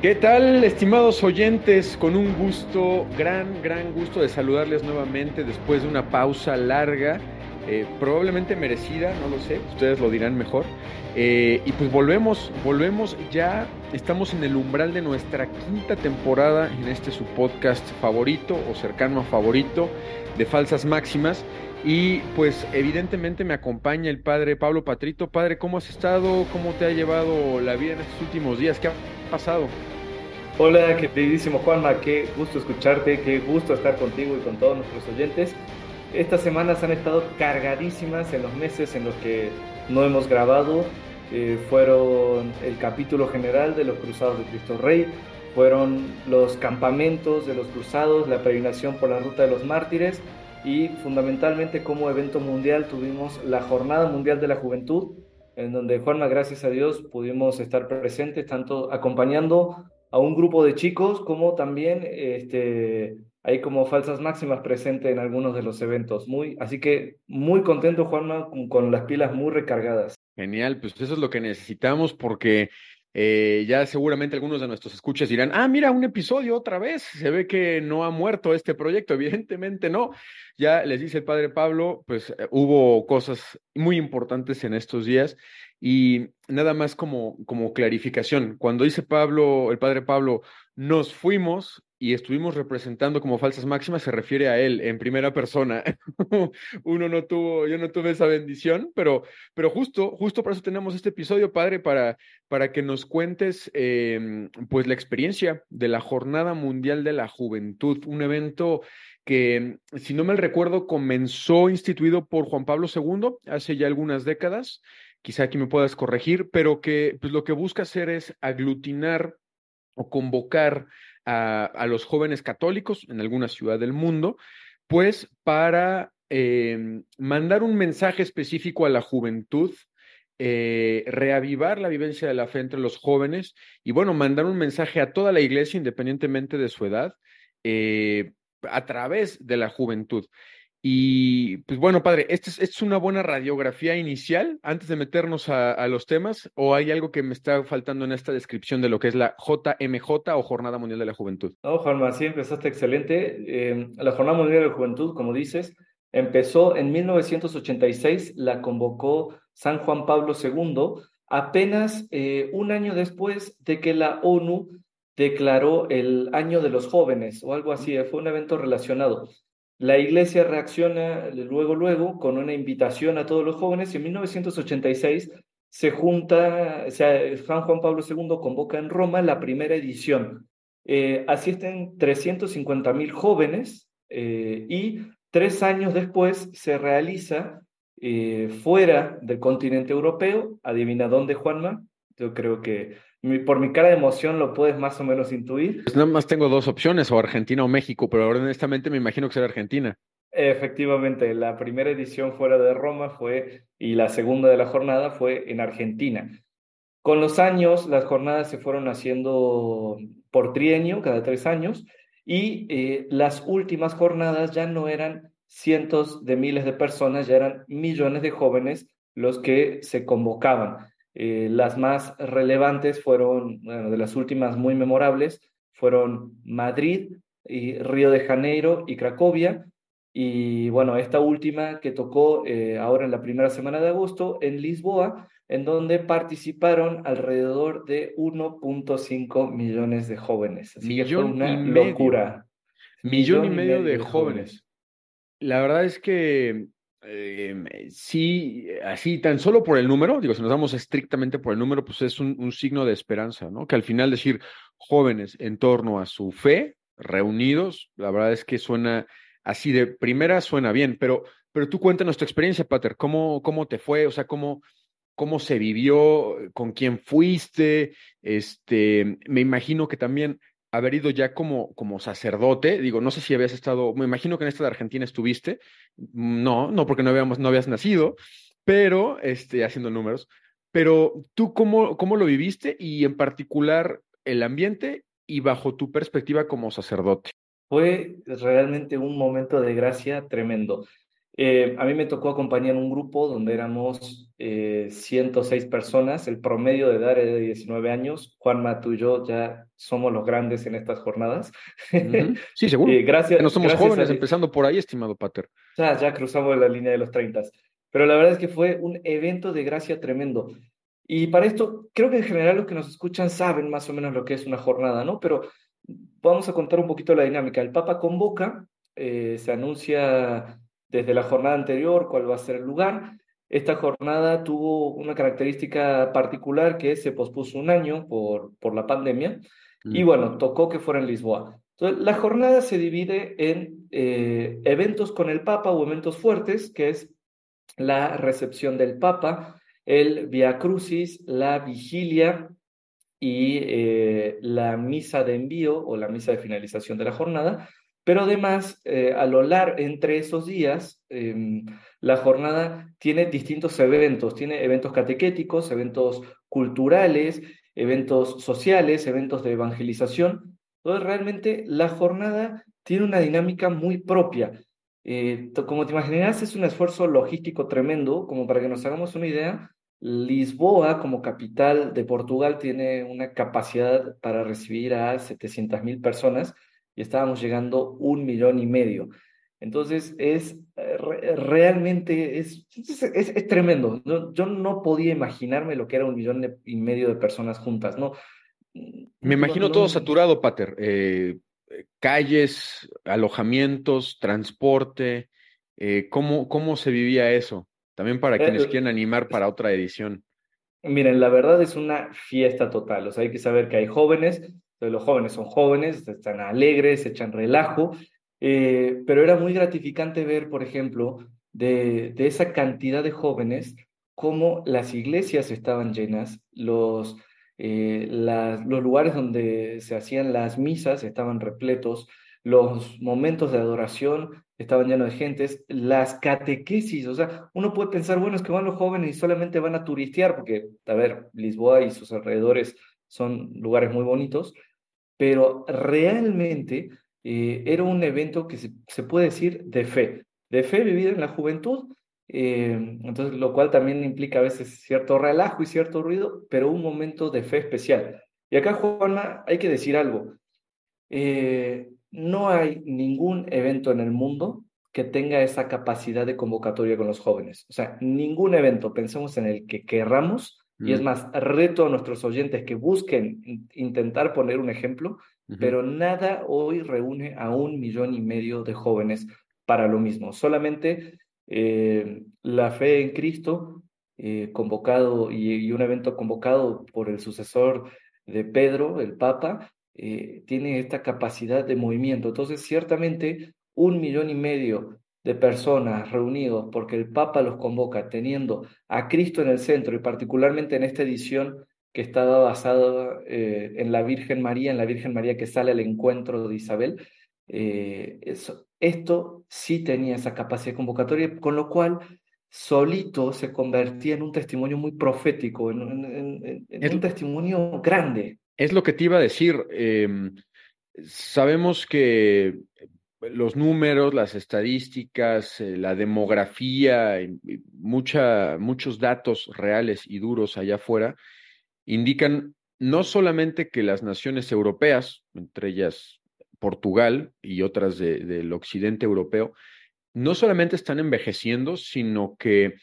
¿Qué tal, estimados oyentes? Con un gusto, gran, gran gusto de saludarles nuevamente después de una pausa larga, eh, probablemente merecida, no lo sé, ustedes lo dirán mejor. Eh, y pues volvemos, volvemos ya, estamos en el umbral de nuestra quinta temporada en este su podcast favorito o cercano a favorito de Falsas Máximas. Y pues evidentemente me acompaña el padre Pablo Patrito. Padre, ¿cómo has estado? ¿Cómo te ha llevado la vida en estos últimos días? ¿Qué ha pasado? Hola, queridísimo Juanma, qué gusto escucharte, qué gusto estar contigo y con todos nuestros oyentes. Estas semanas han estado cargadísimas en los meses en los que no hemos grabado. Eh, fueron el capítulo general de los Cruzados de Cristo Rey, fueron los campamentos de los Cruzados, la peregrinación por la Ruta de los Mártires y fundamentalmente como evento mundial tuvimos la Jornada Mundial de la Juventud, en donde Juanma, gracias a Dios, pudimos estar presentes, tanto acompañando a un grupo de chicos como también este, hay como falsas máximas presentes en algunos de los eventos. Muy, así que muy contento, Juanma, con, con las pilas muy recargadas. Genial, pues eso es lo que necesitamos porque eh, ya seguramente algunos de nuestros escuchas dirán, ah, mira, un episodio otra vez, se ve que no ha muerto este proyecto, evidentemente no. Ya les dice el padre Pablo, pues eh, hubo cosas muy importantes en estos días y nada más como, como clarificación, cuando dice Pablo, el padre Pablo, nos fuimos y estuvimos representando como falsas máximas, se refiere a él en primera persona. Uno no tuvo, yo no tuve esa bendición, pero, pero justo, justo eso tenemos este episodio, padre, para, para que nos cuentes em, pues la experiencia de la Jornada Mundial de la Juventud, un evento que, si no mal recuerdo, comenzó instituido por Juan Pablo II hace ya algunas décadas. Quizá aquí me puedas corregir, pero que pues lo que busca hacer es aglutinar o convocar a, los jóvenes católicos en alguna ciudad del mundo, pues para em, mandar un mensaje específico a la juventud, eh, reavivar la vivencia de la fe entre los jóvenes y bueno, mandar un mensaje a toda la iglesia independientemente de su edad eh, a través de la juventud. Y pues bueno, padre, ¿esta es, una buena radiografía inicial antes de meternos a, los temas? ¿O hay algo que me está faltando en esta descripción de lo que es la JMJ o Jornada Mundial de la Juventud? No, Juanma, sí empezaste excelente. Eh, la Jornada Mundial de la Juventud, como dices, empezó en 1986, la convocó San Juan Pablo II, apenas eh, un año después de que la ONU declaró el año de los jóvenes o algo así, fue un evento relacionado. La iglesia reacciona luego, luego, con una invitación a todos los jóvenes y en 1986 se junta, o sea, San Juan Pablo II convoca en Roma la primera edición. Eh, asisten 350 mil jóvenes eh, y tres años después se realiza eh, fuera del continente europeo, adivina dónde, Juanma, yo creo que por mi cara de emoción lo puedes más o menos intuir. Pues nada más tengo dos opciones, o Argentina o México, pero honestamente me imagino que será Argentina. Efectivamente, la primera edición fuera de Roma fue, y la segunda de la jornada fue en Argentina. Con los años, las jornadas se fueron haciendo por trienio, cada tres años, y eh, las últimas jornadas ya no eran cientos de miles de personas, ya eran millones de jóvenes los que se convocaban. Eh, las más relevantes fueron, bueno, de las últimas muy memorables, fueron Madrid, y Río de Janeiro y Cracovia. Y bueno, esta última que tocó eh, ahora en la primera semana de agosto en Lisboa, en donde participaron alrededor de 1.5 millones de jóvenes. Así Millón una locura. Millón, y medio, de, jóvenes. La verdad es que eh, sí, así tan solo por el número, digo, si nos damos estrictamente por el número, pues es un, signo de esperanza, ¿no? Que al final decir jóvenes en torno a su fe, reunidos, la verdad es que suena así de primera, suena bien, pero, pero tú cuéntanos tu experiencia, Pater, ¿cómo, cómo te fue? O sea, ¿cómo, cómo se vivió, con quién fuiste, este, me imagino que también haber ido ya como, como sacerdote, digo, no sé si habías estado, me imagino que en esta de Argentina estuviste, no, no porque no, habíamos, no habías nacido, pero, este, haciendo números, pero tú cómo, cómo lo viviste y en particular el ambiente y bajo tu perspectiva como sacerdote. Fue realmente un momento de gracia tremendo. Eh, a mí me tocó acompañar un grupo donde éramos eh, 106 personas, el promedio de edad era de 19 años. Juanma, tú y yo ya somos los grandes en estas jornadas. Sí, seguro. Eh, gracias. no somos gracias jóvenes, a- empezando por ahí, estimado Pater. Ya, ya cruzamos la línea de los 30. Pero la verdad es que fue un evento de gracia tremendo. Y para esto, creo que en general los que nos escuchan saben más o menos lo que es una jornada, ¿no? Pero vamos a contar un poquito la dinámica. El Papa convoca, eh, se anuncia desde la jornada anterior cuál va a ser el lugar. Esta jornada tuvo una característica particular que se pospuso un año por, por la pandemia. Y Mm. bueno, tocó que fuera en Lisboa. Entonces, la jornada se divide en eh, eventos con el Papa o eventos fuertes, que es la recepción del Papa, el Via Crucis, la vigilia y eh, la misa de envío o la misa de finalización de la jornada. Pero además, eh, a lo largo, entre esos días, em, la jornada tiene distintos eventos, tiene eventos catequéticos, eventos culturales, eventos sociales, eventos de evangelización. Entonces, realmente la jornada tiene una dinámica muy propia. Eh, como te imaginarás, es un esfuerzo logístico tremendo, como para que nos hagamos una idea. Lisboa, como capital de Portugal, tiene una capacidad para recibir a 700.000 personas y estábamos llegando un millón y medio. Entonces, es eh, re- realmente, es, es, es- es tremendo. No- yo no podía imaginarme lo que era un millón de- y medio de personas juntas, ¿no? Me imagino No- todo no- saturado, Pater. Eh, calles, alojamientos, transporte. eh, ¿cómo, cómo se vivía eso? También para Eh, quienes quieran animar para otra edición. Miren, la verdad es una fiesta total. O sea, hay que saber que hay jóvenes, los jóvenes son jóvenes, están alegres, echan relajo, eh, pero era muy gratificante ver, por ejemplo, de, de esa cantidad de jóvenes, cómo las iglesias estaban llenas, los, eh, las- los lugares donde se hacían las misas estaban repletos, los momentos de adoración estaban llenos de gentes, las catequesis, o sea, uno puede pensar, bueno, es que van los jóvenes y solamente van a turistear, porque, a ver, Lisboa y sus alrededores son lugares muy bonitos, pero realmente eh, era un evento que se, puede decir de fe, de fe vivida en la juventud, eh, entonces, lo cual también implica a veces cierto relajo y cierto ruido, pero un momento de fe especial. Y acá, Juana, hay que decir algo. Eh, no hay ningún evento en el mundo que tenga esa capacidad de convocatoria con los jóvenes. O sea, ningún evento, pensemos en el que querramos, y es Mm, más, reto a nuestros oyentes que busquen in- intentar poner un ejemplo, pero nada hoy reúne a un millón y medio de jóvenes para lo mismo. Solamente eh, la fe en Cristo, eh, convocado y, y un evento convocado por el sucesor de Pedro, el Papa, eh, tiene esta capacidad de movimiento. Entonces, ciertamente, un millón y medio de personas reunidos porque el Papa los convoca, teniendo a Cristo en el centro y particularmente en esta edición que estaba basada eh, en la Virgen María, en la Virgen María que sale al encuentro de Isabel, eh, eso, esto sí tenía esa capacidad convocatoria, con lo cual solito se convertía en un testimonio muy profético, en, en- en- en Es- un testimonio grande. Es lo que te iba a decir. em, sabemos que los números, las estadísticas, eh, la demografía, y- muchos datos reales y duros allá afuera indican no solamente que las naciones europeas, entre ellas Portugal y otras de- del occidente europeo, no solamente están envejeciendo, sino que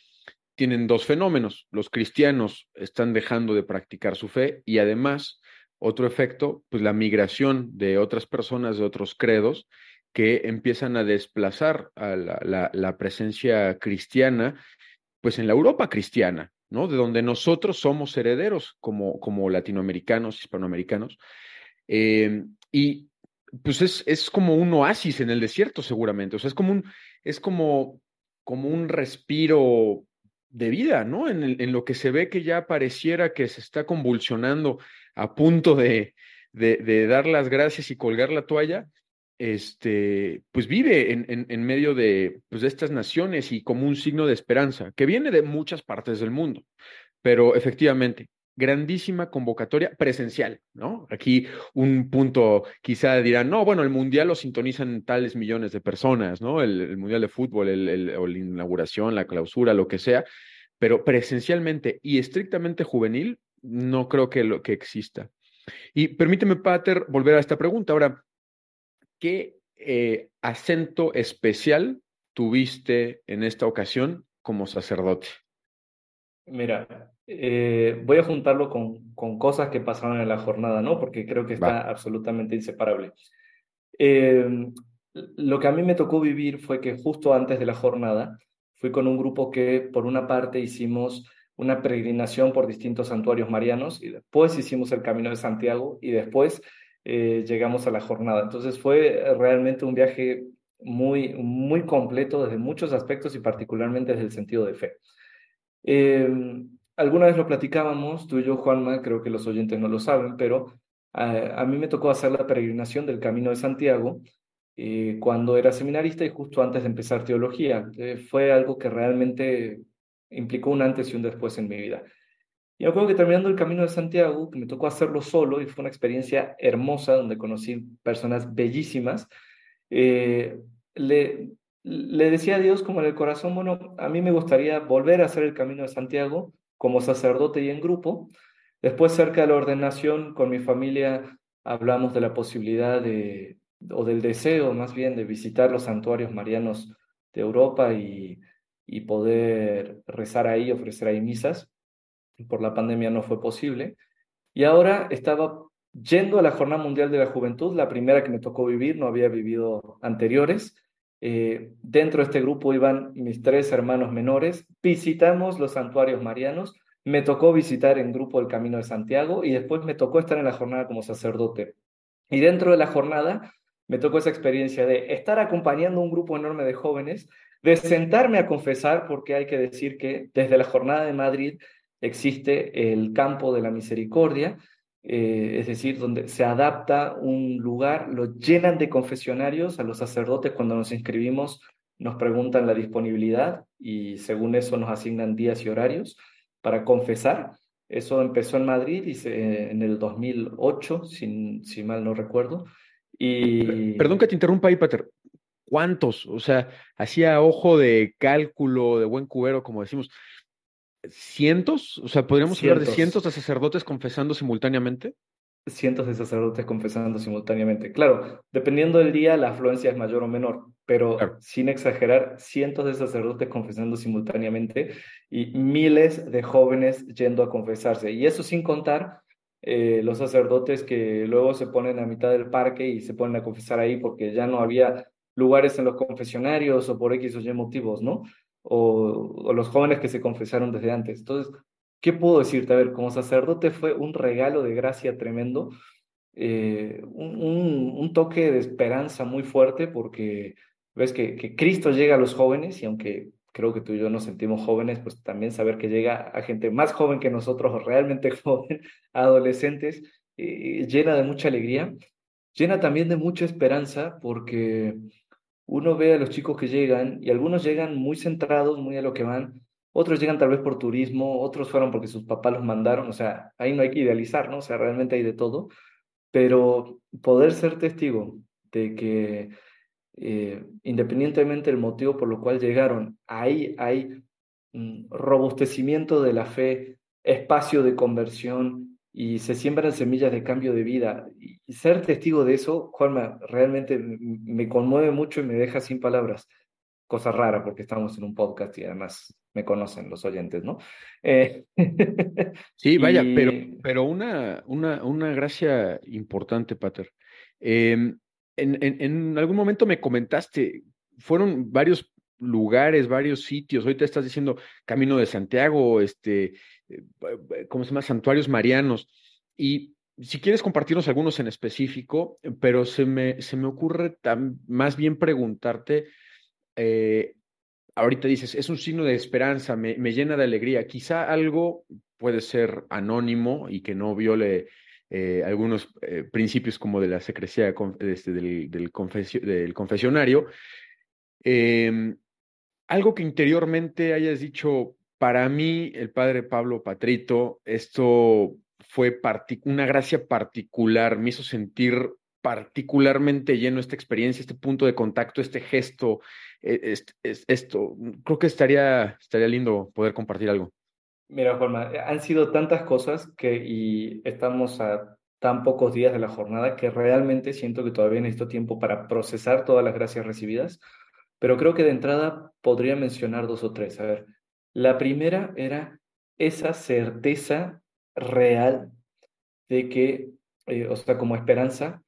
tienen dos fenómenos. Los cristianos están dejando de practicar su fe y además, otro efecto, pues la migración de otras personas de otros credos que empiezan a desplazar a la, presencia cristiana, pues en la Europa cristiana, ¿no? De donde nosotros somos herederos como, latinoamericanos, hispanoamericanos. Eh, y pues es, es como un oasis en el desierto, seguramente. O sea, es como un, es como, como un respiro de vida, ¿no? En, lo que se ve que ya pareciera que se está convulsionando a punto de, de dar las gracias y colgar la toalla, este, pues vive en, en, en medio de, pues, de estas naciones y como un signo de esperanza, que viene de muchas partes del mundo. Pero efectivamente, grandísima convocatoria presencial, ¿no? Aquí un punto, quizá dirán, no, bueno, el Mundial lo sintonizan tales millones de personas, ¿no? El, Mundial de Fútbol, el, o la inauguración, la clausura, lo que sea, pero presencialmente y estrictamente juvenil, no creo que, lo, que exista. Y permíteme, Pater, volver a esta pregunta. Ahora, ¿qué eh, acento especial tuviste en esta ocasión como sacerdote? Mira, eh, voy a juntarlo con, con, cosas que pasaron en la jornada, ¿no? Porque creo que está absolutamente inseparable. Eh, lo que a mí me tocó vivir fue que justo antes de la jornada fui con un grupo que por una parte hicimos una peregrinación por distintos santuarios marianos y después hicimos el Camino de Santiago y después eh, llegamos a la jornada. Entonces fue realmente un viaje muy, muy completo desde muchos aspectos y particularmente desde el sentido de fe. Eh, alguna vez lo platicábamos, tú y yo, Juanma, creo que los oyentes no lo saben, pero eh, a, mí me tocó hacer la peregrinación del Camino de Santiago eh, cuando era seminarista y justo antes de empezar teología. fue algo que realmente implicó un antes y un después en mi vida. Y me acuerdo que terminando el Camino de Santiago, que me tocó hacerlo solo y fue una experiencia hermosa donde conocí personas bellísimas, le, le decía a Dios como en el corazón, bueno, a mí me gustaría volver a hacer el camino de Santiago como sacerdote y en grupo. Después, cerca de la ordenación, con mi familia hablamos de la posibilidad de, o del deseo más bien, de visitar los santuarios marianos de Europa y, y poder rezar ahí, ofrecer ahí misas. Por la pandemia no fue posible. Y ahora estaba yendo a la Jornada Mundial de la Juventud, la primera que me tocó vivir, no había vivido anteriores eh, dentro de este grupo iban mis tres hermanos menores, visitamos los santuarios marianos, me tocó visitar en grupo el Camino de Santiago y después me tocó estar en la jornada como sacerdote. Y dentro de la jornada me tocó esa experiencia de estar acompañando un grupo enorme de jóvenes, de sentarme a confesar, porque hay que decir que desde la jornada de Madrid existe el campo de la misericordia, eh, es decir, donde se adapta un lugar, lo llenan de confesionarios, a los sacerdotes cuando nos inscribimos nos preguntan la disponibilidad y según eso nos asignan días y horarios para confesar. Eso empezó en Madrid y en el 2008, si, si mal no recuerdo. Y... Perdón que te interrumpa ahí, Pater. ¿Cuántos? O sea, hacía ojo de cálculo, de buen cubero, como decimos cientos, o sea, podríamos hablar de cientos de sacerdotes confesando simultáneamente. Cientos de sacerdotes confesando simultáneamente. Claro, dependiendo del día, la afluencia es mayor o menor, pero sin exagerar, cientos de sacerdotes confesando simultáneamente y miles de jóvenes yendo a confesarse. Y eso sin contar eh, los sacerdotes que luego se ponen a mitad del parque y se ponen a confesar ahí porque ya no había lugares en los confesionarios o por X o Y motivos, ¿no? O, los jóvenes que se confesaron desde antes. Entonces, ¿qué puedo decirte? A ver, como sacerdote fue un regalo de gracia tremendo, eh, un, toque de esperanza muy fuerte porque ves que, Cristo llega a los jóvenes y aunque creo que tú y yo nos sentimos jóvenes, pues también saber que llega a gente más joven que nosotros o realmente joven, adolescentes, eh, llena de mucha alegría, llena también de mucha esperanza porque uno ve a los chicos que llegan y algunos llegan muy centrados, muy a lo que van, otros llegan tal vez por turismo, otros fueron porque sus papás los mandaron, o sea, ahí no hay que idealizar, ¿no? O sea, realmente hay de todo, pero poder ser testigo de que eh, independientemente del motivo por lo cual llegaron, ahí hay robustecimiento de la fe, espacio de conversión, y se siembran semillas de cambio de vida. Y ser testigo de eso, Juanma, realmente me conmueve mucho y me deja sin palabras. Cosa rara porque estamos en un podcast y además me conocen los oyentes, ¿no? Eh, sí, vaya, pero, pero una, una, una gracia importante, Pater. Em, en, en, en algún momento me comentaste, fueron varios lugares, varios sitios. Hoy te estás diciendo Camino de Santiago, este, eh, ¿cómo se llama? Santuarios marianos. Y si quieres compartirnos algunos en específico, pero se me, se me ocurre más bien preguntarte, eh, ahorita dices, es un signo de esperanza, me, me, llena de alegría. Quizá algo puede ser anónimo y que no viole eh, algunos principios como de la secrecía este, del, del, del confesionario. Em, algo que interiormente hayas dicho, para mí, el padre Pablo Patrito, esto fue una gracia particular, me hizo sentir particularmente lleno esta experiencia, este punto de contacto, este gesto, e, esto. Creo que estaría, estaría lindo poder compartir algo. Mira, Juanma, han sido tantas cosas que y estamos a tan pocos días de la jornada que realmente siento que todavía necesito tiempo para procesar todas las gracias recibidas, pero creo que de entrada podría mencionar dos o tres. A ver, la primera era esa certeza real de que, eh, o sea, como esperanza,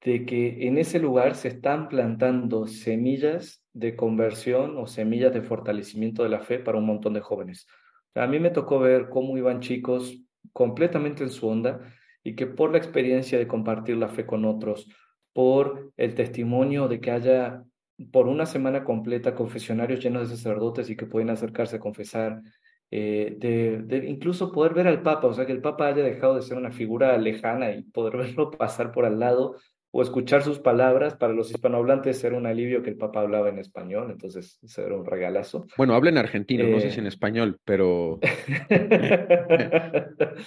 de que en ese lugar se están plantando semillas de conversión o semillas de fortalecimiento de la fe para un montón de jóvenes. A mí me tocó ver cómo iban chicos completamente en su onda y que por la experiencia de compartir la fe con otros, por el testimonio de que haya por una semana completa confesionarios llenos de sacerdotes y que pueden acercarse a confesar, eh, de, incluso poder ver al Papa, o sea, que el Papa haya dejado de ser una figura lejana y poder verlo pasar por al lado o escuchar sus palabras, para los hispanohablantes era un alivio que el Papa hablaba en español, entonces eso era un regalazo. Bueno, habla en argentino, no sé si en eh, español, pero...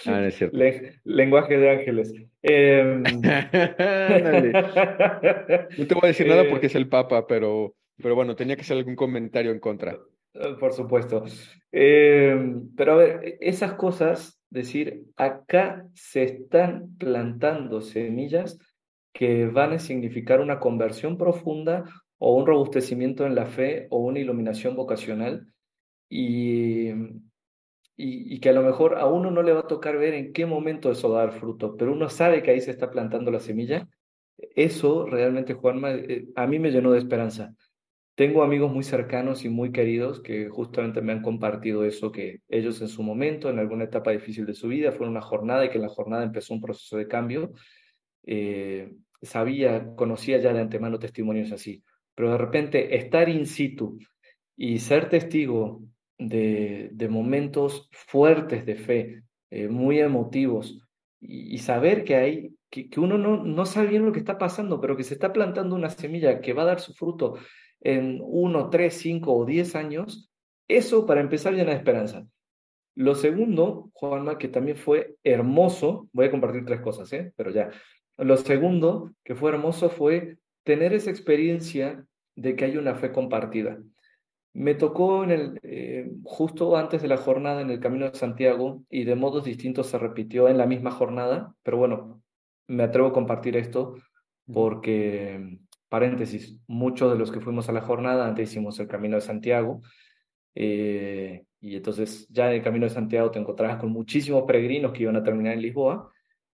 ah, es cierto. lenguaje de ángeles. Em, no te voy a decir nada porque es el Papa, pero, pero bueno, tenía que hacer algún comentario en contra. Por supuesto. Em, pero a ver, e, esas cosas, decir, acá se están plantando semillas que van a significar una conversión profunda o un robustecimiento en la fe o una iluminación vocacional y, y, que a lo mejor a uno no le va a tocar ver en qué momento eso va a dar fruto, pero uno sabe que ahí se está plantando la semilla. Eso realmente, Juanma, eh, a mí me llenó de esperanza. Tengo amigos muy cercanos y muy queridos que justamente me han compartido eso, que ellos en su momento, en alguna etapa difícil de su vida, fue una jornada y que en la jornada empezó un proceso de cambio. Eh, sabía, conocía ya de antemano testimonios así, pero de repente estar in situ y ser testigo de, momentos fuertes de fe, eh, muy emotivos, y, saber que hay, que, que, uno no, no sabe bien lo que está pasando, pero que se está plantando una semilla que va a dar su fruto en uno, tres, cinco o diez años, eso para empezar llena de esperanza. Lo segundo, Juanma, que también fue hermoso, voy a compartir tres cosas, ¿eh? pero ya, lo segundo que fue hermoso fue tener esa experiencia de que hay una fe compartida. Me tocó en el, eh, justo antes de la jornada en el Camino de Santiago y de modos distintos se repitió en la misma jornada, pero bueno, me atrevo a compartir esto porque, paréntesis, muchos de los que fuimos a la jornada antes hicimos el Camino de Santiago eh, y entonces ya en el Camino de Santiago te encontrabas con muchísimos peregrinos que iban a terminar en Lisboa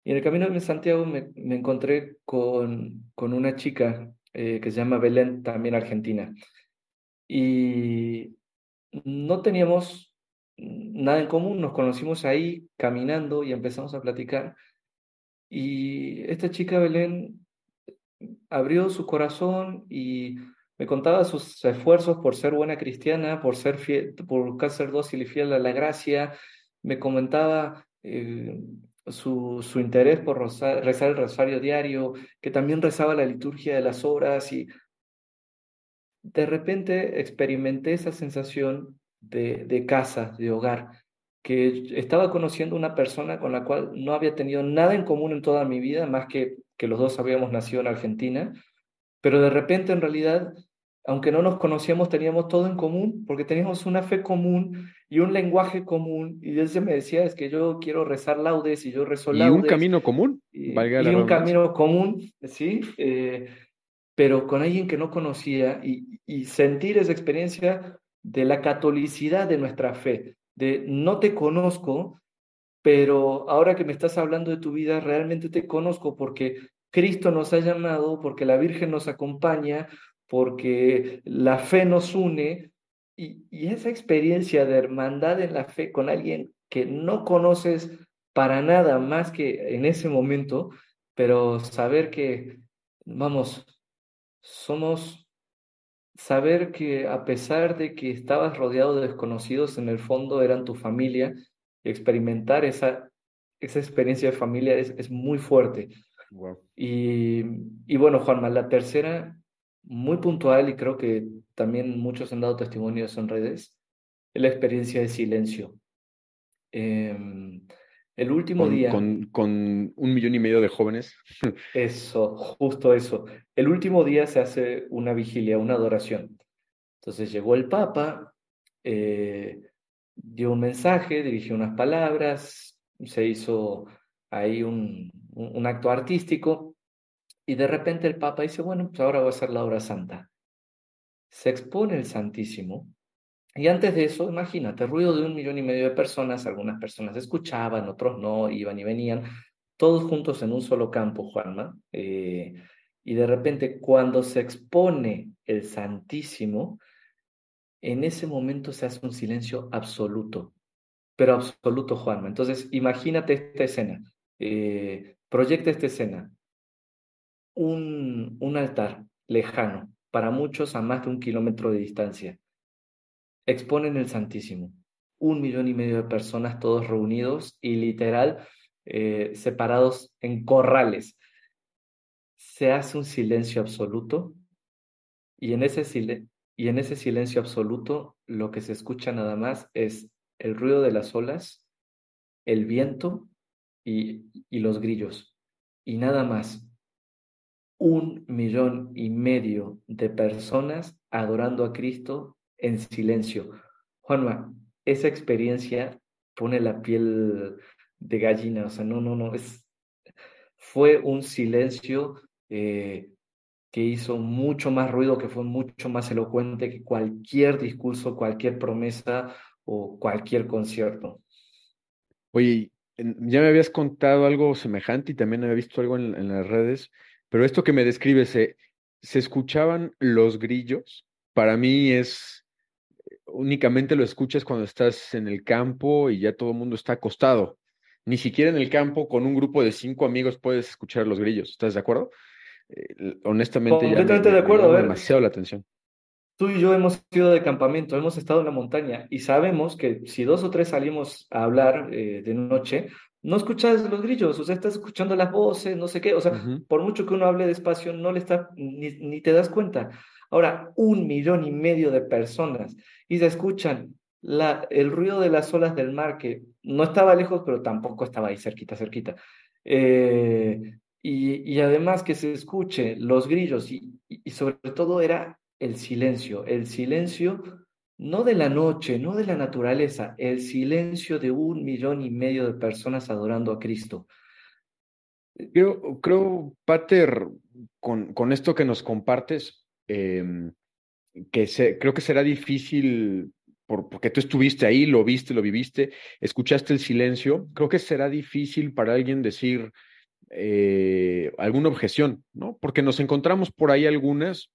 y en el camino de Santiago me, encontré con, con, una chica eh, que se llama Belén, también argentina. Y no teníamos nada en común, nos conocimos ahí caminando y empezamos a platicar. Y esta chica Belén abrió su corazón y me contaba sus esfuerzos por ser buena cristiana, por ser fiel, por buscar ser dócil y fiel a la gracia. Me comentaba eh, su, su interés por rezar, el rosario diario, que también rezaba la liturgia de las horas y de repente experimenté esa sensación de, de casa, de hogar, que estaba conociendo una persona con la cual no había tenido nada en común en toda mi vida, más que que los dos habíamos nacido en Argentina, pero de repente en realidad aunque no nos conocíamos, teníamos todo en común, porque teníamos una fe común y un lenguaje común. Y él me decía, es que yo quiero rezar laudes y yo rezo laudes. Y un camino común. Y, un camino común, ¿sí? Eh, pero con alguien que no conocía y, y sentir esa experiencia de la catolicidad de nuestra fe, de no te conozco, pero ahora que me estás hablando de tu vida, realmente te conozco porque Cristo nos ha llamado, porque la Virgen nos acompaña, porque la fe nos une y, esa experiencia de hermandad en la fe con alguien que no conoces para nada más que en ese momento, pero saber que, vamos, somos, saber que a pesar de que estabas rodeado de desconocidos, en el fondo eran tu familia, experimentar esa, esa experiencia de familia es, es muy fuerte. Y, y bueno, Juanma, la tercera muy puntual y creo que también muchos han dado testimonios en redes, la experiencia de silencio. Em, el último día. Con, con, un millón y medio de jóvenes. Eso, justo eso. El último día se hace una vigilia, una adoración. Entonces llegó el Papa, eh, dio un mensaje, dirigió unas palabras, se hizo ahí un, un, acto artístico y de repente el Papa dice, bueno, pues ahora voy a hacer la obra santa. Se expone el Santísimo y antes de eso, imagínate, ruido de un millón y medio de personas, algunas personas escuchaban, otros no, iban y venían, todos juntos en un solo campo, Juanma. Eh, y de repente, cuando se expone el Santísimo, en ese momento se hace un silencio absoluto, pero absoluto, Juanma. Entonces, imagínate esta escena, eh, proyecta esta escena, un, un altar lejano, para muchos a más de un kilómetro de distancia exponen el Santísimo. Un millón y medio de personas todos reunidos y literal eh, separados en corrales. Se hace un silencio absoluto y en, ese y en ese silencio absoluto lo que se escucha nada más es el ruido de las olas, el viento y, y los grillos. Y nada más. Un millón y medio de personas adorando a Cristo en silencio. Juanma, esa experiencia pone la piel de gallina, o sea, no, no, no, fue un silencio eh, que hizo mucho más ruido, que fue mucho más elocuente que cualquier discurso, cualquier promesa o cualquier concierto. Oye, ya me habías contado algo semejante y también había visto algo en, las redes, pero esto que me describes, ¿se, ¿se escuchaban los grillos? Para mí es únicamente lo escuchas cuando estás en el campo y ya todo el mundo está acostado. Ni siquiera en el campo con un grupo de cinco amigos puedes escuchar los grillos. ¿Estás de acuerdo? Eh, honestamente, ya me, de acuerdo, demasiado la atención. Tú y yo hemos ido de campamento, hemos estado en la montaña y sabemos que si dos o tres salimos a hablar eh, de noche, no escuchas los grillos, o sea, estás escuchando las voces, no sé qué, o sea, por mucho que uno hable despacio, no le está, ni, ni te das cuenta. Ahora, un millón y medio de personas y se escuchan la, el ruido de las olas del mar, que no estaba lejos, pero tampoco estaba ahí cerquita, cerquita. Eh, y, y, además que se escuche los grillos y, y sobre todo era el silencio, el silencio no de la noche, no de la naturaleza, el silencio de un millón y medio de personas adorando a Cristo. Creo, creo Pater, con, con esto que nos compartes, Em, que creo que será difícil, por, porque tú estuviste ahí, lo viste, lo viviste, escuchaste el silencio, creo que será difícil para alguien decir eh, alguna objeción, ¿no? Porque nos encontramos por ahí algunas.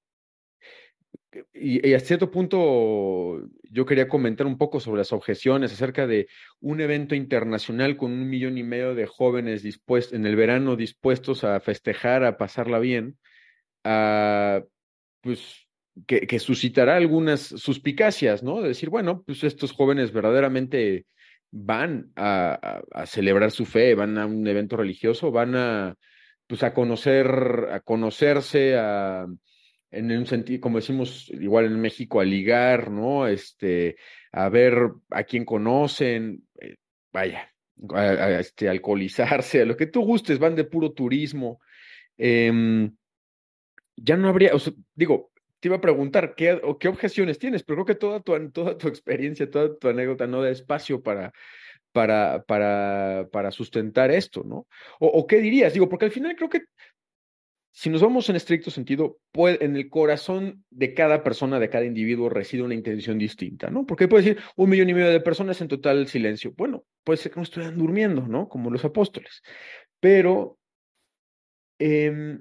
Y, a cierto punto yo quería comentar un poco sobre las objeciones acerca de un evento internacional con un millón y medio de jóvenes dispuestos en el verano dispuestos a festejar, a pasarla bien, a pues, que, que, suscitará algunas suspicacias, ¿no? De decir, bueno, pues estos jóvenes verdaderamente van a, a, celebrar su fe, van a un evento religioso, van a, pues, a conocer, a conocerse, a, en un sentido, como decimos igual en México, a ligar, ¿no? Este, a ver a quién conocen, eh, vaya, este, alcoholizarse, a lo que tú gustes, van de puro turismo. Eh, ya no habría, digo, te iba a preguntar qué, o qué objeciones tienes, pero creo que toda tu, toda tu experiencia, toda tu anécdota no da espacio para, para, para, para sustentar esto, ¿no? O, qué dirías? Digo, porque al final creo que si nos vamos en estricto sentido, puede, en el corazón de cada persona, de cada individuo, reside una intención distinta, ¿no? Porque puede decir un millón y medio de personas en total silencio. Bueno, puede ser que no estuvieran durmiendo, ¿no? Como los apóstoles. Pero eh,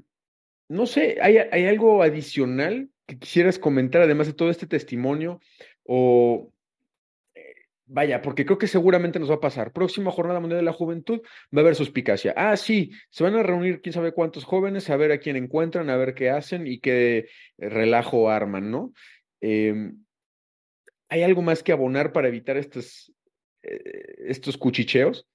no sé, ¿hay, ¿hay, algo adicional que quisieras comentar además de todo este testimonio? O vaya, porque creo que seguramente nos va a pasar. Próxima Jornada Mundial de la Juventud va a haber suspicacia. Ah, sí, se van a reunir quién sabe cuántos jóvenes a ver a quién encuentran, a ver qué hacen y qué relajo arman, ¿no? Eh, ¿Hay algo más que abonar para evitar estos, eh, estos cuchicheos?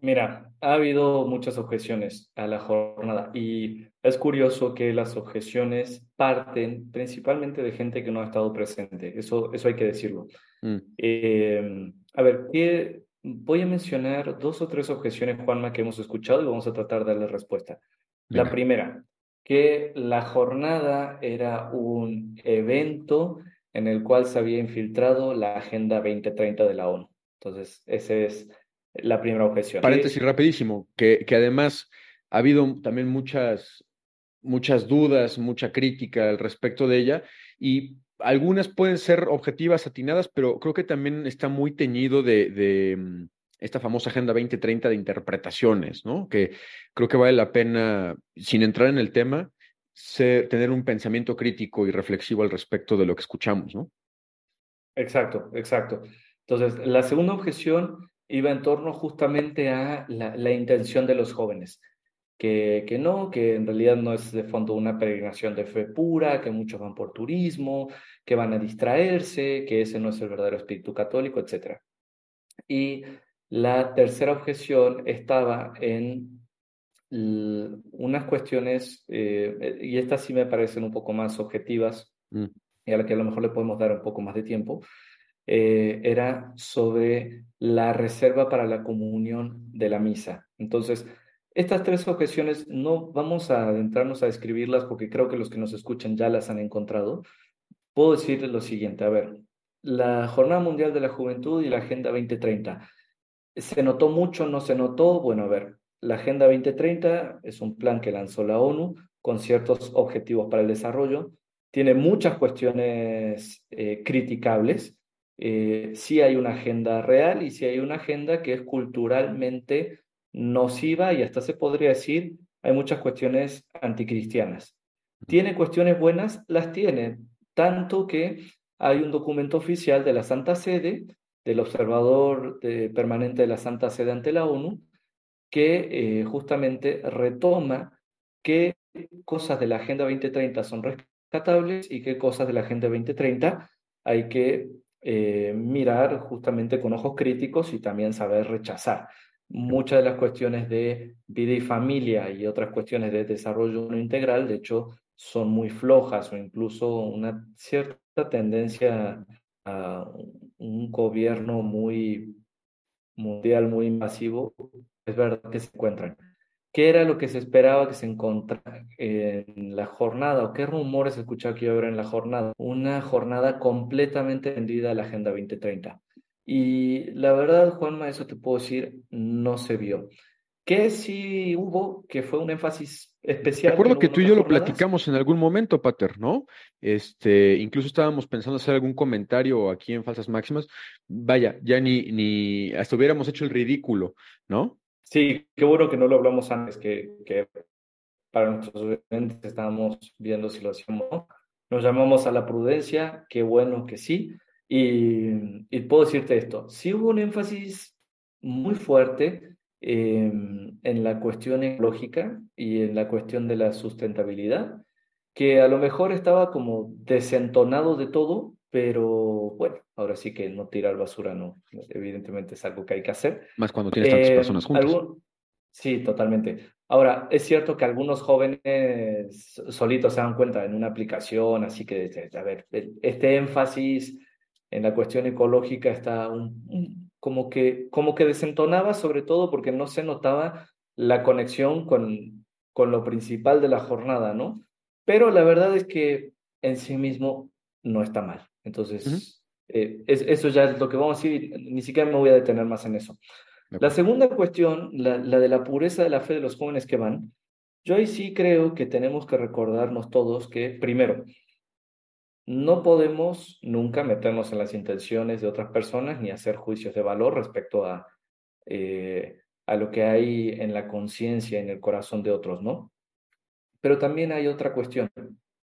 Mira, ha habido muchas objeciones a la jornada y es curioso que las objeciones parten principalmente de gente que no ha estado presente, eso, eso hay que decirlo. Mm. Eh, a ver, ¿qué, voy a mencionar dos o tres objeciones, Juanma, que hemos escuchado y vamos a tratar de darle respuesta. La primera, que la jornada era un evento en el cual se había infiltrado la Agenda 2030 de la ONU. Entonces, esa es la primera objeción. Paréntesis rapidísimo, que, que además ha habido también muchas, muchas dudas, mucha crítica al respecto de ella y algunas pueden ser objetivas, atinadas, pero creo que también está muy teñido de, mm, esta famosa Agenda 2030 de interpretaciones, ¿no? Que creo que vale la pena, sin entrar en el tema, tener un pensamiento crítico y reflexivo al respecto de lo que escuchamos, ¿no? Exacto, exacto. Entonces, la segunda objeción iba en torno justamente a la intención de los jóvenes que, que, no, que en realidad no es de fondo una peregrinación de fe pura, que muchos van por turismo, que van a distraerse, que ese no es el verdadero espíritu católico, etc. Y la tercera objeción estaba en unas cuestiones, eh, y estas sí me parecen un poco más objetivas, mm. y a las que a lo mejor le podemos dar un poco más de tiempo, eh, era sobre la reserva para la comunión de la misa. Entonces, estas tres objeciones no vamos a adentrarnos a describirlas porque creo que los que nos escuchan ya las han encontrado. Puedo decirles lo siguiente, a ver, la Jornada Mundial de la Juventud y la Agenda 2030. ¿Se notó mucho? ¿No se notó? Bueno, a ver, la Agenda 2030 es un plan que lanzó la ONU con ciertos objetivos para el desarrollo. Tiene muchas cuestiones eh, criticables. Eh, sí hay una agenda real y sí hay una agenda que es culturalmente nociva y hasta se podría decir, hay muchas cuestiones anticristianas. ¿Tiene cuestiones buenas? Las tiene, tanto que hay un documento oficial de la Santa Sede, del observador permanente de la Santa Sede ante la ONU, que eh, justamente retoma qué cosas de la Agenda 2030 son rescatables y qué cosas de la Agenda 2030 hay que eh, mirar justamente con ojos críticos y también saber rechazar muchas de las cuestiones de vida y familia y otras cuestiones de desarrollo integral, de hecho, son muy flojas o incluso una cierta tendencia a un gobierno muy mundial, muy invasivo, es verdad que se encuentran. ¿Qué era lo que se esperaba que se encontrara en la jornada o qué rumores escuchaba que iba a haber en la jornada? Una jornada completamente vendida a la Agenda 2030. Y la verdad, Juanma, eso te puedo decir, no se vio. Que sí hubo, que fue un énfasis especial. Recuerdo que tú y yo lo platicamos en algún momento, Pater, ¿no? Este, incluso estábamos pensando hacer algún comentario aquí en Falsas Máximas. Vaya, ya ni, ni hasta hubiéramos hecho el ridículo, ¿no? Sí, qué bueno que no lo hablamos antes, que, que para nuestros oyentes estábamos viendo si lo hacíamos. Nos llamamos a la prudencia, qué bueno que sí, y, puedo decirte esto, sí hubo un énfasis muy fuerte em, en la cuestión ecológica y en la cuestión de la sustentabilidad, que a lo mejor estaba como desentonado de todo, pero bueno, ahora sí que no tirar basura no, evidentemente es algo que hay que hacer. Más cuando tienes tantas em, personas juntas. Sí, totalmente. Ahora, es cierto que algunos jóvenes solitos se dan cuenta en una aplicación, así que, a ver, este énfasis en la cuestión ecológica está un, como, que, como que desentonaba, sobre todo porque no se notaba la conexión con, con lo principal de la jornada, ¿no? Pero la verdad es que en sí mismo no está mal. Entonces, eh, eso ya es lo que vamos a decir, ni siquiera me voy a detener más en eso. La segunda cuestión, la, la de la pureza de la fe de los jóvenes que van, yo ahí sí creo que tenemos que recordarnos todos que, primero, no podemos nunca meternos en las intenciones de otras personas ni hacer juicios de valor respecto a, eh, a lo que hay en la conciencia, en el corazón de otros, ¿no? Pero también hay otra cuestión.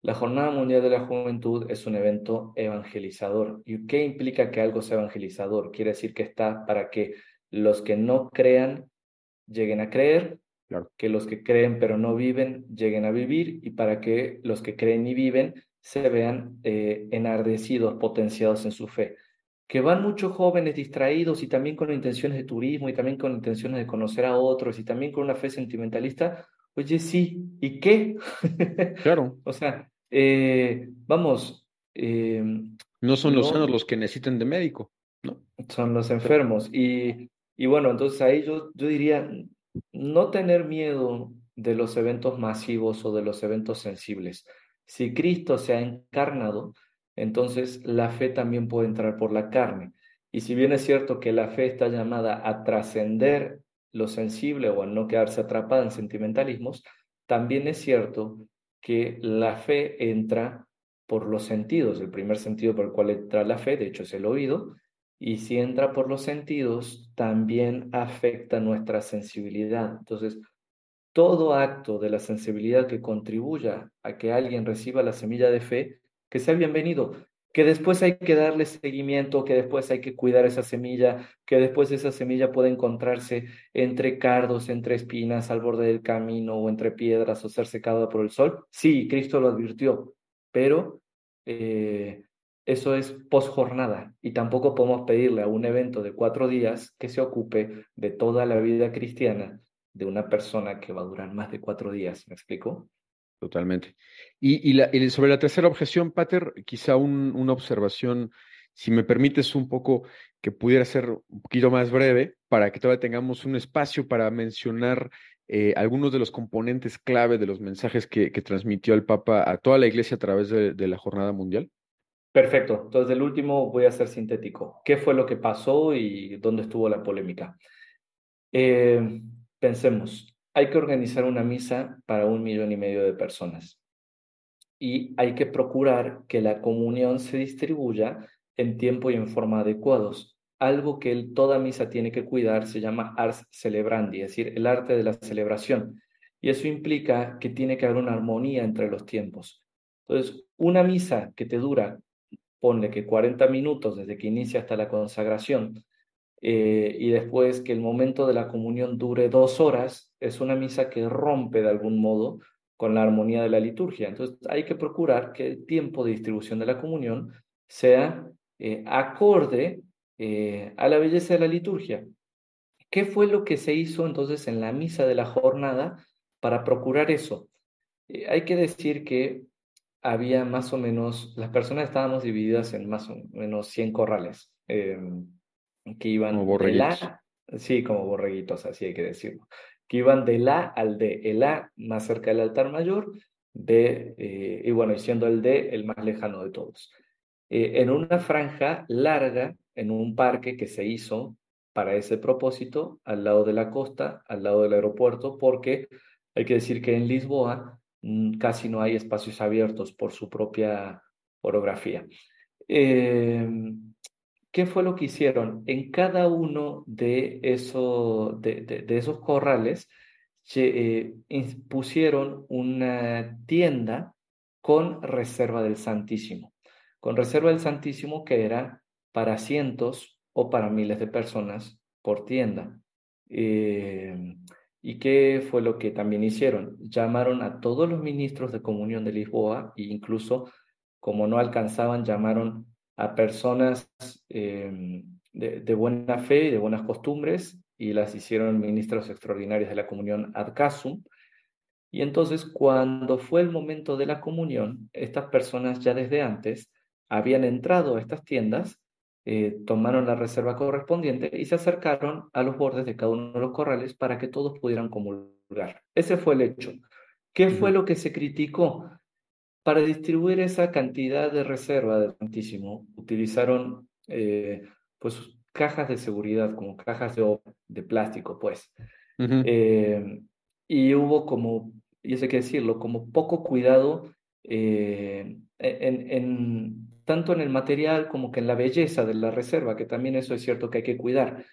La Jornada Mundial de la Juventud es un evento evangelizador. ¿Y qué implica que algo sea evangelizador? Quiere decir que está para que los que no crean lleguen a creer, que los que creen pero no viven lleguen a vivir y para que los que creen y viven se vean eh, enardecidos, potenciados en su fe. Que van muchos jóvenes distraídos y también con intenciones de turismo y también con intenciones de conocer a otros y también con una fe sentimentalista. Oye, sí, ¿y qué? Claro. o sea, eh, vamos, eh, No son los sanos los que necesitan de médico, ¿no? Son los enfermos. Y, y bueno, entonces ahí yo, yo diría, no tener miedo de los eventos masivos o de los eventos sensibles. Si Cristo se ha encarnado, entonces la fe también puede entrar por la carne. Y si bien es cierto que la fe está llamada a trascender lo sensible o a no quedarse atrapada en sentimentalismos, también es cierto que la fe entra por los sentidos. El primer sentido por el cual entra la fe, de hecho, es el oído. Y si entra por los sentidos, también afecta nuestra sensibilidad. Entonces, todo acto de la sensibilidad que contribuya a que alguien reciba la semilla de fe, que sea bienvenido, que después hay que darle seguimiento, que después hay que cuidar esa semilla, que después esa semilla puede encontrarse entre cardos, entre espinas al borde del camino o entre piedras o ser secada por el sol. Sí, Cristo lo advirtió, pero eh, eso es post jornada y tampoco podemos pedirle a un evento de cuatro días que se ocupe de toda la vida cristiana de una persona que va a durar más de cuatro días. ¿Me explico? Totalmente. Y, sobre la tercera objeción, Pater, quizá una observación, si me permites un poco, que pudiera ser un poquito más breve, para que todavía tengamos un espacio para mencionar eh, algunos de los componentes clave de los mensajes que, transmitió el Papa a toda la Iglesia a través de, la Jornada Mundial. Perfecto. Entonces, el último voy a ser sintético. ¿Qué fue lo que pasó y dónde estuvo la polémica? Eh, pensemos, hay que organizar una misa para un millón y medio de personas. Y hay que procurar que la comunión se distribuya en tiempo y en forma adecuados. Algo que toda misa tiene que cuidar se llama ars celebrandi, es decir, el arte de la celebración. Y eso implica que tiene que haber una armonía entre los tiempos. Entonces, una misa que te dura, ponle que 40 minutos desde que inicia hasta la consagración, eh, y después que el momento de la comunión dure dos horas, es una misa que rompe de algún modo con la armonía de la liturgia. Entonces hay que procurar que el tiempo de distribución de la comunión sea eh, acorde eh, a la belleza de la liturgia. ¿Qué fue lo que se hizo entonces en la misa de la jornada para procurar eso? hay que decir que había más o menos, las personas estábamos divididas en más o menos 100 corrales. Em, que iban como de la, sí, como borreguitos, así hay que decirlo, que iban de la al D, el A más cerca del altar mayor, B, eh, y bueno, y siendo el D el más lejano de todos. Eh, en una franja larga, en un parque que se hizo para ese propósito, al lado de la costa, al lado del aeropuerto, porque hay que decir que en Lisboa mm, casi no hay espacios abiertos por su propia orografía. Eh, ¿Qué fue lo que hicieron? En cada uno de, de, esos corrales eh, pusieron una tienda con reserva del Santísimo. Con reserva del Santísimo que era para cientos o para miles de personas por tienda. Eh, ¿Y qué fue lo que también hicieron? Llamaron a todos los ministros de comunión de Lisboa e incluso, como no alcanzaban, llamaron a personas em, de, buena fe y de buenas costumbres y las hicieron ministros extraordinarios de la comunión ad casum. Y entonces cuando fue el momento de la comunión, estas personas ya desde antes habían entrado a estas tiendas, eh, tomaron la reserva correspondiente y se acercaron a los bordes de cada uno de los corrales para que todos pudieran comulgar. Ese fue el hecho. ¿Qué fue lo que se criticó? Para distribuir esa cantidad de reserva del Santísimo, utilizaron eh, pues cajas de seguridad, como cajas de, de plástico, pues. Eh, y hubo como, y eso hay que decirlo, como poco cuidado eh, en, en, tanto en el material como que en la belleza de la reserva, que también eso es cierto que hay que cuidar.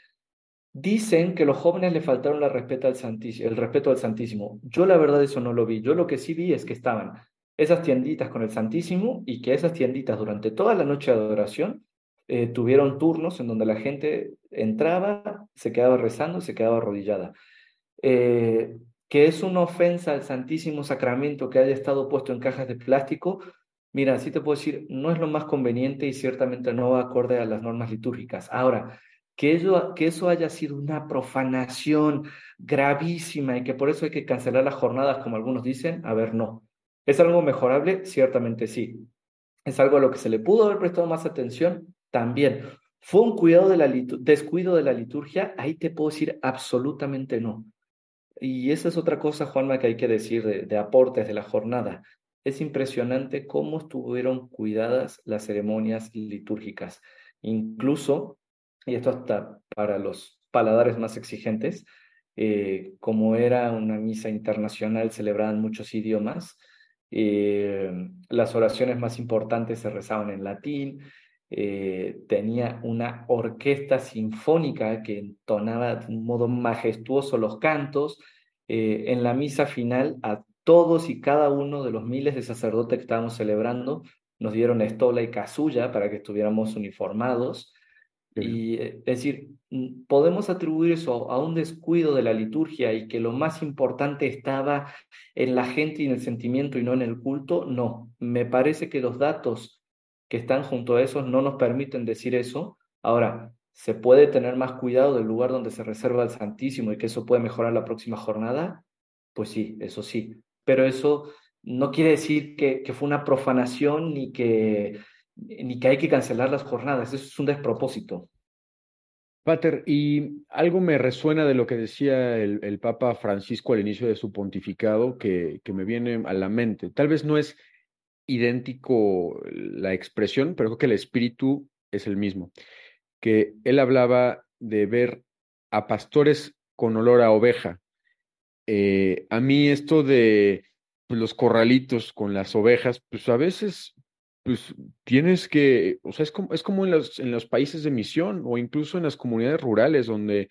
Dicen que los jóvenes le faltaron la respeto al Santísimo, el respeto al Santísimo. Yo la verdad eso no lo vi. Yo lo que sí vi es que estaban esas tienditas con el Santísimo y que esas tienditas durante toda la noche de adoración eh, tuvieron turnos en donde la gente entraba, se quedaba rezando, se quedaba arrodillada. Eh, que es una ofensa al Santísimo Sacramento que haya estado puesto en cajas de plástico, mira, sí te puedo decir, no es lo más conveniente y ciertamente no va acorde a las normas litúrgicas. Ahora, que eso, que eso haya sido una profanación gravísima y que por eso hay que cancelar las jornadas, como algunos dicen, a ver, no. ¿Es algo mejorable? Ciertamente sí. ¿Es algo a lo que se le pudo haber prestado más atención? También. ¿Fue un cuidado de la descuido de la liturgia? Ahí te puedo decir absolutamente no. Y esa es otra cosa, Juanma, que hay que decir de, aportes de la jornada. Es impresionante cómo estuvieron cuidadas las ceremonias litúrgicas. Incluso, y esto hasta para los paladares más exigentes, eh, como era una misa internacional celebrada en muchos idiomas, eh, las oraciones más importantes se rezaban en latín, eh, tenía una orquesta sinfónica que entonaba de un modo majestuoso los cantos. en la misa final, a todos y cada uno de los miles de sacerdotes que estábamos celebrando, nos dieron estola y casulla para que estuviéramos uniformados. Y eh, es decir, mm, podemos atribuir eso a un descuido de la liturgia y que lo más importante estaba en la gente y en el sentimiento y no en el culto. No, me parece que los datos que están junto a esos no nos permiten decir eso. Ahora, ¿se puede tener más cuidado del lugar donde se reserva el Santísimo y que eso puede mejorar la próxima jornada? Pues sí, eso sí. Pero eso no quiere decir que, que fue una profanación ni que ni que hay que cancelar las jornadas. Eso es un despropósito. Pater, y algo me resuena de lo que decía el, Papa Francisco al inicio de su pontificado que, que, me viene a la mente. Tal vez no es idéntico la expresión, pero creo que el espíritu es el mismo. Que él hablaba de ver a pastores con olor a oveja. Eh, a mí esto de pues, los corralitos con las ovejas, pues a veces pues tienes que, o sea, es como, es como en, los, en los países de misión o incluso en las comunidades rurales donde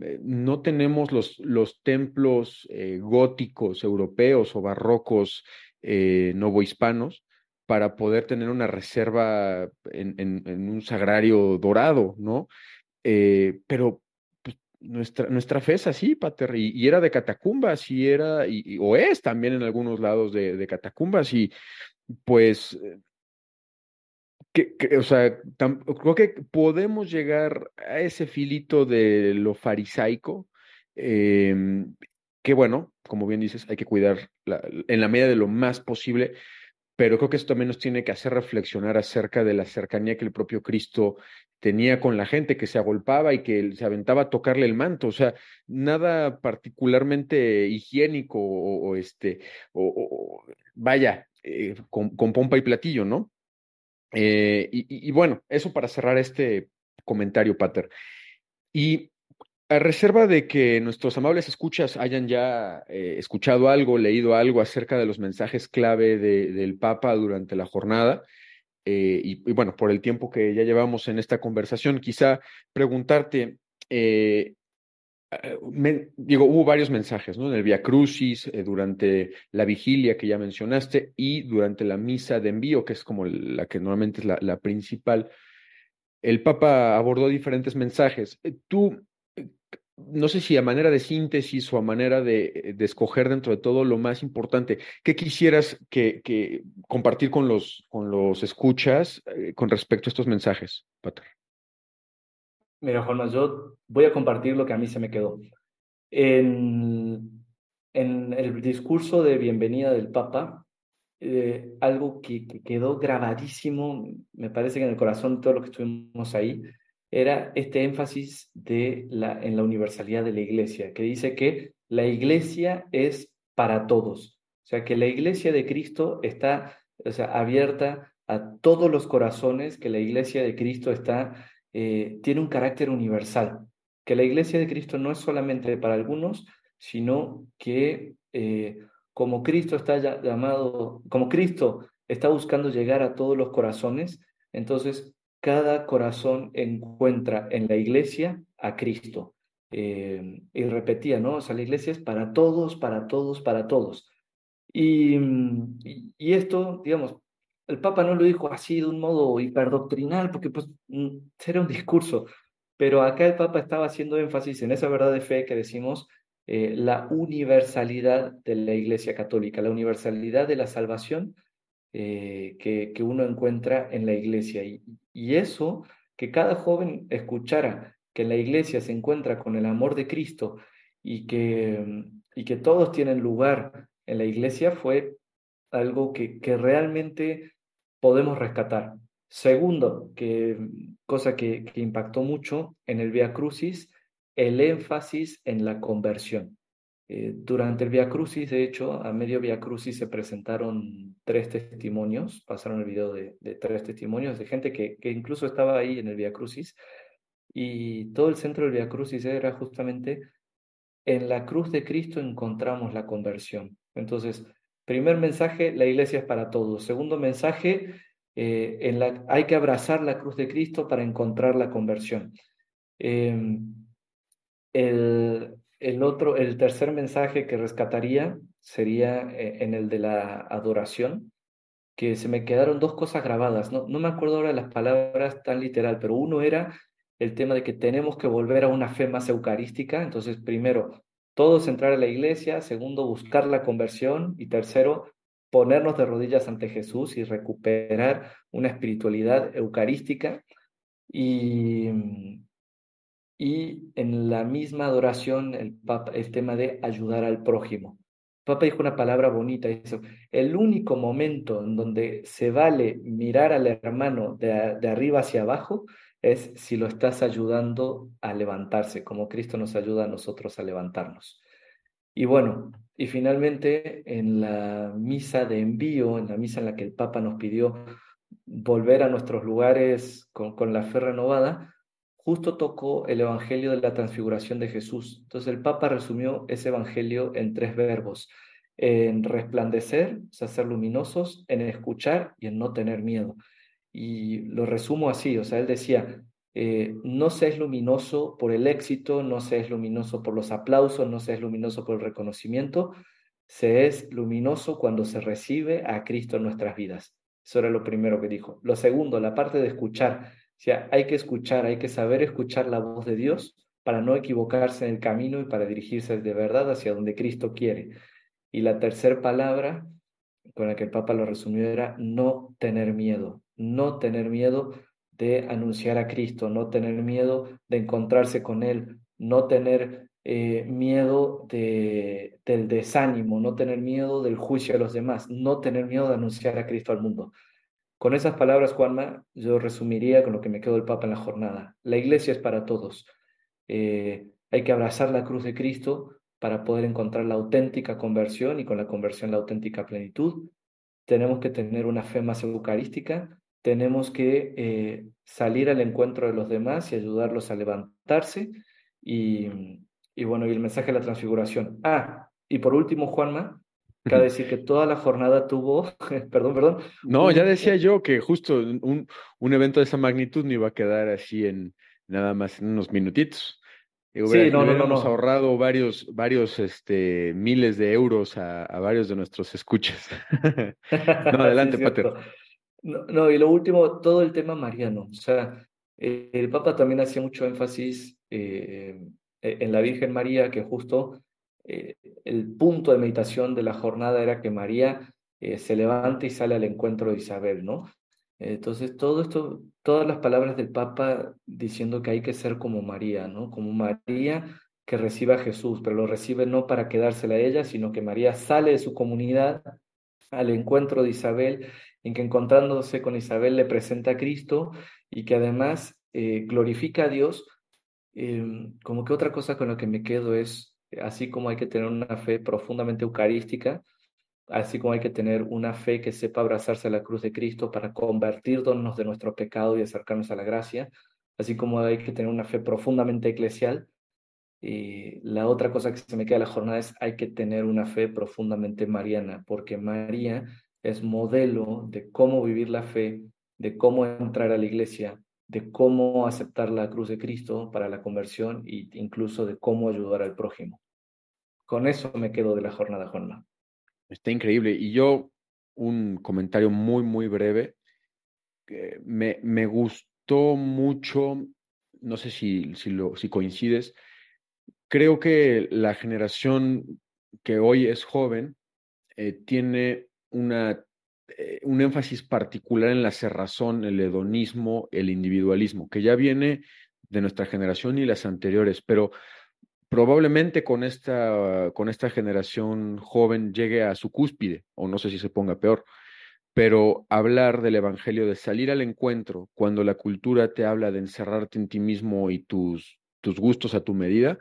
eh, no tenemos los, los templos eh, góticos europeos o barrocos eh, novohispanos para poder tener una reserva en, un sagrario dorado, ¿no? pero pues, nuestra, nuestra fe es así, Pater, y, era de catacumbas, y era, y, o es también en algunos lados de catacumbas, y pues que, o sea, creo que podemos llegar a ese filito de lo farisaico, em, que bueno, como bien dices, hay que cuidar en la medida de lo más posible, pero creo que eso también nos tiene que hacer reflexionar acerca de la cercanía que el propio Cristo tenía con la gente, que se agolpaba y que se aventaba a tocarle el manto, o sea, nada particularmente higiénico o, este, o, vaya, eh, con pompa y platillo, ¿no? Eh, y, bueno, eso para cerrar este comentario, Pater. Y a reserva de que nuestros amables escuchas hayan ya eh, escuchado algo, leído algo acerca de los mensajes clave del Papa durante la jornada, eh, y, bueno, por el tiempo que ya llevamos en esta conversación, quizá preguntarte, me, digo, hubo varios mensajes, ¿no? En el Via Crucis, eh, durante la vigilia que ya mencionaste y durante la misa de envío, que es como la que normalmente es la, principal. El Papa abordó diferentes mensajes. Eh, tú, eh, no sé si a manera de síntesis o a manera de, escoger dentro de todo lo más importante, ¿qué quisieras que, que compartir con los, con los escuchas con respecto a estos mensajes, Pater? Mira, Juanma, yo voy a compartir lo que a mí se me quedó. En, en el discurso de bienvenida del Papa, eh, algo que, quedó grabadísimo, me parece que en el corazón de todos los que estuvimos ahí, era este énfasis de la, en la universalidad de la iglesia, que dice que la iglesia es para todos. O sea, que la iglesia de Cristo está o sea, abierta a todos los corazones, que la iglesia de Cristo está eh, tiene un carácter universal, que la iglesia de Cristo no es solamente para algunos, sino que eh, como Cristo está llamado, como Cristo está buscando llegar a todos los corazones, entonces cada corazón encuentra en la iglesia a Cristo. Eh, y repetía, ¿no? O sea, la iglesia es para todos, para todos, para todos. Y, y, esto, digamos, el Papa no lo dijo así de un modo hiperdoctrinal, porque pues era un discurso, pero acá el Papa estaba haciendo énfasis en esa verdad de fe que decimos, eh, la universalidad de la Iglesia Católica, la universalidad de la salvación eh, que, que, uno encuentra en la Iglesia. Y, y eso, que cada joven escuchara que la Iglesia se encuentra con el amor de Cristo y que, y que todos tienen lugar en la Iglesia, fue algo que, que realmente podemos rescatar. Segundo, que, cosa que, que impactó mucho en el Via Crucis, el énfasis en la conversión. Eh, durante el Via Crucis, de hecho, a medio Via Crucis se presentaron tres testimonios, pasaron el video de, de tres testimonios de gente que, que, incluso estaba ahí en el Via Crucis, y todo el centro del Via Crucis era justamente en la cruz de Cristo encontramos la conversión. Entonces, primer mensaje, la iglesia es para todos. Segundo mensaje, eh, en la, hay que abrazar la cruz de Cristo para encontrar la conversión. Eh, el, el, otro, el tercer mensaje que rescataría sería eh, en el de la adoración, que se me quedaron dos cosas grabadas. No, no me acuerdo ahora las palabras tan literal, pero uno era el tema de que tenemos que volver a una fe más eucarística. Entonces, primero, todos entrar a la iglesia. Segundo, buscar la conversión. Y tercero, ponernos de rodillas ante Jesús y recuperar una espiritualidad eucarística. Y, y en la misma adoración, el, papa, el tema de ayudar al prójimo. El Papa dijo una palabra bonita, eso. El único momento en donde se vale mirar al hermano de, de arriba hacia abajo es si lo estás ayudando a levantarse, como Cristo nos ayuda a nosotros a levantarnos. Y bueno, y finalmente en la misa de envío, en la misa en la que el Papa nos pidió volver a nuestros lugares con, con la fe renovada, justo tocó el Evangelio de la Transfiguración de Jesús. Entonces el Papa resumió ese Evangelio en tres verbos, en resplandecer, o sea, ser luminosos, en escuchar y en no tener miedo. Y lo resumo así, o sea, él decía, eh, no seas luminoso por el éxito, no seas luminoso por los aplausos, no seas luminoso por el reconocimiento, se es luminoso cuando se recibe a Cristo en nuestras vidas. Eso era lo primero que dijo. Lo segundo, la parte de escuchar. O sea, hay que escuchar, hay que saber escuchar la voz de Dios para no equivocarse en el camino y para dirigirse de verdad hacia donde Cristo quiere. Y la tercera palabra con la que el Papa lo resumió era no tener miedo no tener miedo de anunciar a Cristo, no tener miedo de encontrarse con Él, no tener eh, miedo de, del desánimo, no tener miedo del juicio de los demás, no tener miedo de anunciar a Cristo al mundo. Con esas palabras, Juanma, yo resumiría con lo que me quedó el Papa en la jornada. La iglesia es para todos. Eh, hay que abrazar la cruz de Cristo para poder encontrar la auténtica conversión y con la conversión la auténtica plenitud. Tenemos que tener una fe más eucarística tenemos que eh, salir al encuentro de los demás y ayudarlos a levantarse. Y, y, bueno, y el mensaje de la transfiguración. Ah, y por último, Juanma, cabe decir que toda la jornada tuvo, perdón, perdón. No, ya decía yo que justo un, un evento de esa magnitud no iba a quedar así en nada más en unos minutitos. Sí, no, no, no, hemos ahorrado varios, varios este, miles de euros a, a varios de nuestros escuchas. no, adelante, sí, Pater. No, no, y lo último, todo el tema mariano. O sea, eh, el Papa también hacía mucho énfasis eh, en la Virgen María, que justo eh, el punto de meditación de la jornada era que María se levanta y sale al encuentro de Isabel, ¿no? Entonces, todo esto, todas las palabras del Papa diciendo que hay que ser como María, ¿no? Como María que recibe a Jesús, pero lo recibe no para quedársela a ella, sino que María sale de su comunidad al encuentro de Isabel en que encontrándose con Isabel le presenta a Cristo y que además eh, glorifica a Dios, eh, como que otra cosa con la que me quedo es, así como hay que tener una fe profundamente eucarística, así como hay que tener una fe que sepa abrazarse a la cruz de Cristo para convertirnos de nuestro pecado y acercarnos a la gracia, así como hay que tener una fe profundamente eclesial. Y la otra cosa que se me queda de la jornada es hay que tener una fe profundamente mariana, porque María es modelo de cómo vivir la fe, de cómo entrar a la iglesia, de cómo aceptar la cruz de Cristo para la conversión e incluso de cómo ayudar al prójimo. Con eso me quedo de la jornada, Juanma. Está increíble. Y yo, un comentario muy, muy breve. Me, me gustó mucho, no sé si, si, lo, si coincides, creo que la generación que hoy es joven eh, tiene una, eh, un énfasis particular en la cerrazón, el hedonismo, el individualismo, que ya viene de nuestra generación y las anteriores, pero probablemente con esta, con esta generación joven llegue a su cúspide, o no sé si se ponga peor. pero hablar del Evangelio, de salir al encuentro, cuando la cultura te habla de encerrarte en ti mismo y tus, tus gustos a tu medida,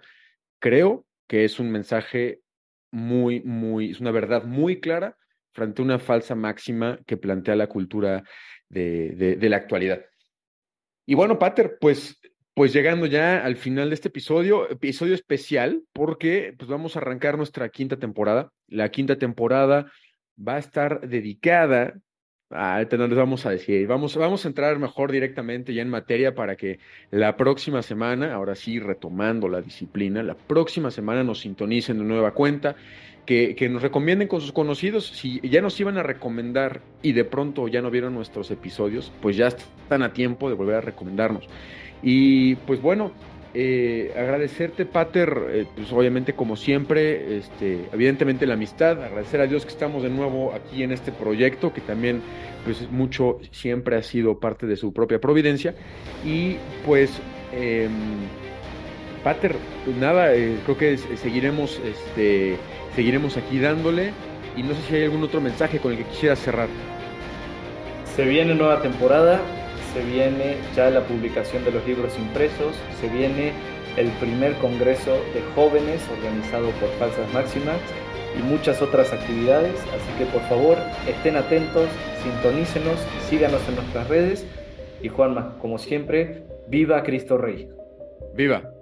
creo que es un mensaje muy, muy, es una verdad muy clara frente a una falsa máxima que plantea la cultura de, la actualidad. Y bueno, Pater, pues, pues llegando ya al final de este episodio, episodio especial, porque pues vamos a arrancar nuestra quinta temporada. La quinta temporada va a estar dedicada Ah, no les vamos a decir. Vamos, vamos a entrar mejor directamente ya en materia para que la próxima semana, ahora sí retomando la disciplina, la próxima semana nos sintonicen de nueva cuenta, que, que nos recomienden con sus conocidos. Si ya nos iban a recomendar y de pronto ya no vieron nuestros episodios, pues ya están a tiempo de volver a recomendarnos. Y pues bueno, eh, agradecerte, Pater, eh, pues obviamente como siempre, este, evidentemente la amistad, agradecer a Dios que estamos de nuevo aquí en este proyecto, que también pues mucho siempre ha sido parte de su propia providencia. Y pues, eh, Pater, pues nada, eh, creo que seguiremos, este, seguiremos aquí dándole y no sé si hay algún otro mensaje con el que quisiera cerrar. Se viene nueva temporada, se viene ya la publicación de los libros impresos, se viene el primer congreso de jóvenes organizado por Falsas Máximas y muchas otras actividades, así que por favor estén atentos, sintonícenos, síganos en nuestras redes y Juanma, como siempre, viva Cristo Rey. Viva.